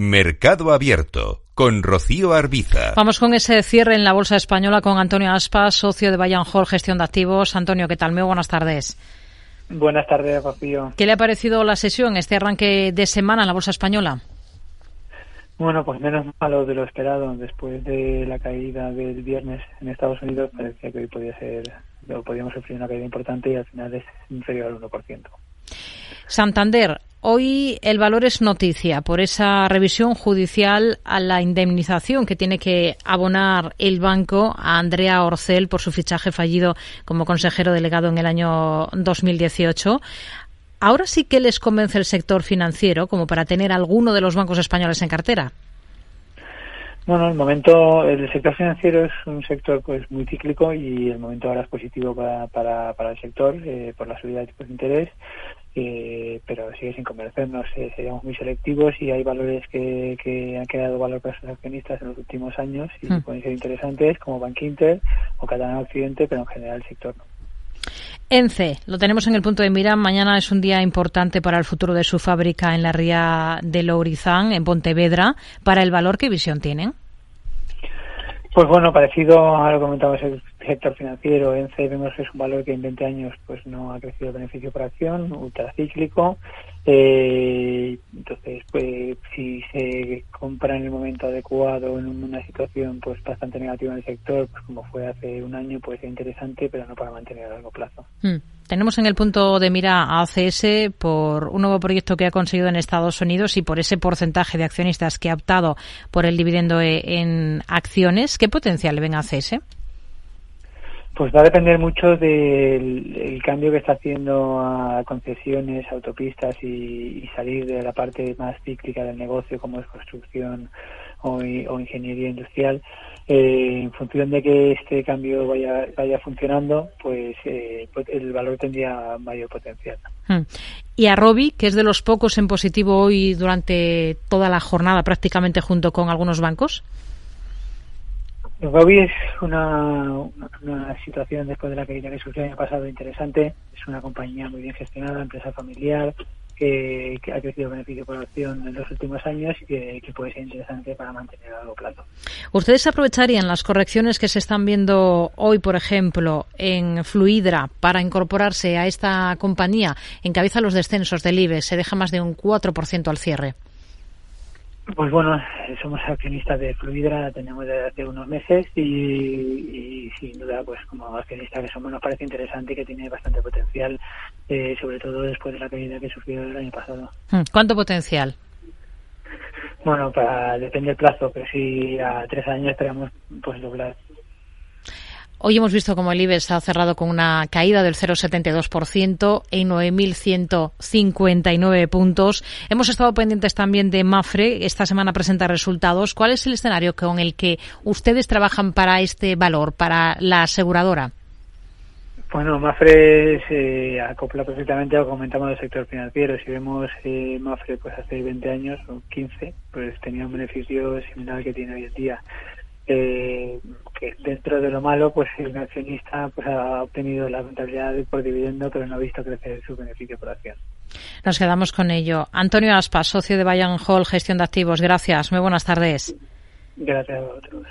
Mercado Abierto con Rocío Arbiza. Vamos con ese cierre en la Bolsa Española con Antonio Aspas, socio de Bayern Hall Gestión de Activos. Antonio, ¿qué tal? Muy buenas tardes. Buenas tardes, Rocío. ¿Qué le ha parecido la sesión, este arranque de semana en la Bolsa Española? Bueno, pues menos malo de lo esperado. Después de la caída del viernes en Estados Unidos, parecía que hoy podía ser, o podíamos sufrir una caída importante y al final es inferior al 1%. Santander, hoy el valor es noticia por esa revisión judicial a la indemnización que tiene que abonar el banco a Andrea Orcel por su fichaje fallido como consejero delegado en el año 2018. Ahora sí que les convence el sector financiero como para tener alguno de los bancos españoles en cartera. Bueno, el momento, el sector financiero es un sector pues muy cíclico y el momento ahora es positivo para, para, para el sector eh, por la subida de tipos de interés, eh, pero sigue sin convencernos. Eh, seríamos muy selectivos y hay valores que, que han creado valor para sus accionistas en los últimos años y hmm. pueden ser interesantes como Bank Inter o Catalán Occidente, pero en general el sector no. ENCE, lo tenemos en el punto de mira. Mañana es un día importante para el futuro de su fábrica en la ría de Lourizán, en Pontevedra. ¿Para el valor qué visión tienen? Pues bueno, parecido a lo que comentamos el sector financiero, ENCE vemos que es un valor que en 20 años pues no ha crecido beneficio por acción, ultracíclico. Eh, entonces, pues si se compra en el momento adecuado en una situación pues bastante negativa en el sector, pues como fue hace un año, pues es interesante, pero no para mantener a largo plazo. Hmm. Tenemos en el punto de mira a ACS por un nuevo proyecto que ha conseguido en Estados Unidos y por ese porcentaje de accionistas que ha optado por el dividendo e, en acciones. ¿Qué potencial le ven a ACS? Pues va a depender mucho del cambio que está haciendo a concesiones, autopistas y, salir de la parte más cíclica del negocio como es construcción o ingeniería industrial eh, en función de que este cambio vaya, vaya funcionando, pues, eh, pues el valor tendría mayor potencial. Hmm. Y a Robi, que es de los pocos en positivo hoy durante toda la jornada, prácticamente junto con algunos bancos. Robi es una, una, situación después de la caída que sufrió el año pasado interesante. Es una compañía muy bien gestionada, empresa familiar, que, ha crecido beneficio por acción en los últimos años y que, puede ser interesante para mantener a largo plazo. ¿Ustedes aprovecharían las correcciones que se están viendo hoy, por ejemplo, en Fluidra para incorporarse a esta compañía? Encabeza los descensos del IBE, se deja más de un 4% al cierre. Pues bueno, somos accionistas de Fluidra, tenemos desde hace unos meses y, sin duda, pues como accionistas que somos, nos parece interesante y que tiene bastante potencial, eh, sobre todo después de la caída que sufrió el año pasado. Hmm, ¿Cuánto potencial? Bueno, para, depende del plazo, pero si a tres años esperamos pues doblar Hoy hemos visto como el IBEX ha cerrado con una caída del 0,72% en 9.159 puntos. Hemos estado pendientes también de Mafre. Esta semana presenta resultados. ¿Cuál es el escenario con el que ustedes trabajan para este valor, para la aseguradora? Bueno, Mafre se acopla perfectamente a lo que comentamos del sector financiero. Si vemos eh, Mafre pues hace 20 años o 15, pues tenía un beneficio similar al que tiene hoy en día. Eh, que dentro de lo malo, pues el accionista pues ha obtenido la rentabilidad por dividendo, pero no ha visto crecer su beneficio por acción. Nos quedamos con ello. Antonio Aspas, socio de Bayern Hall, gestión de activos. Gracias. Muy buenas tardes. Gracias a vosotros.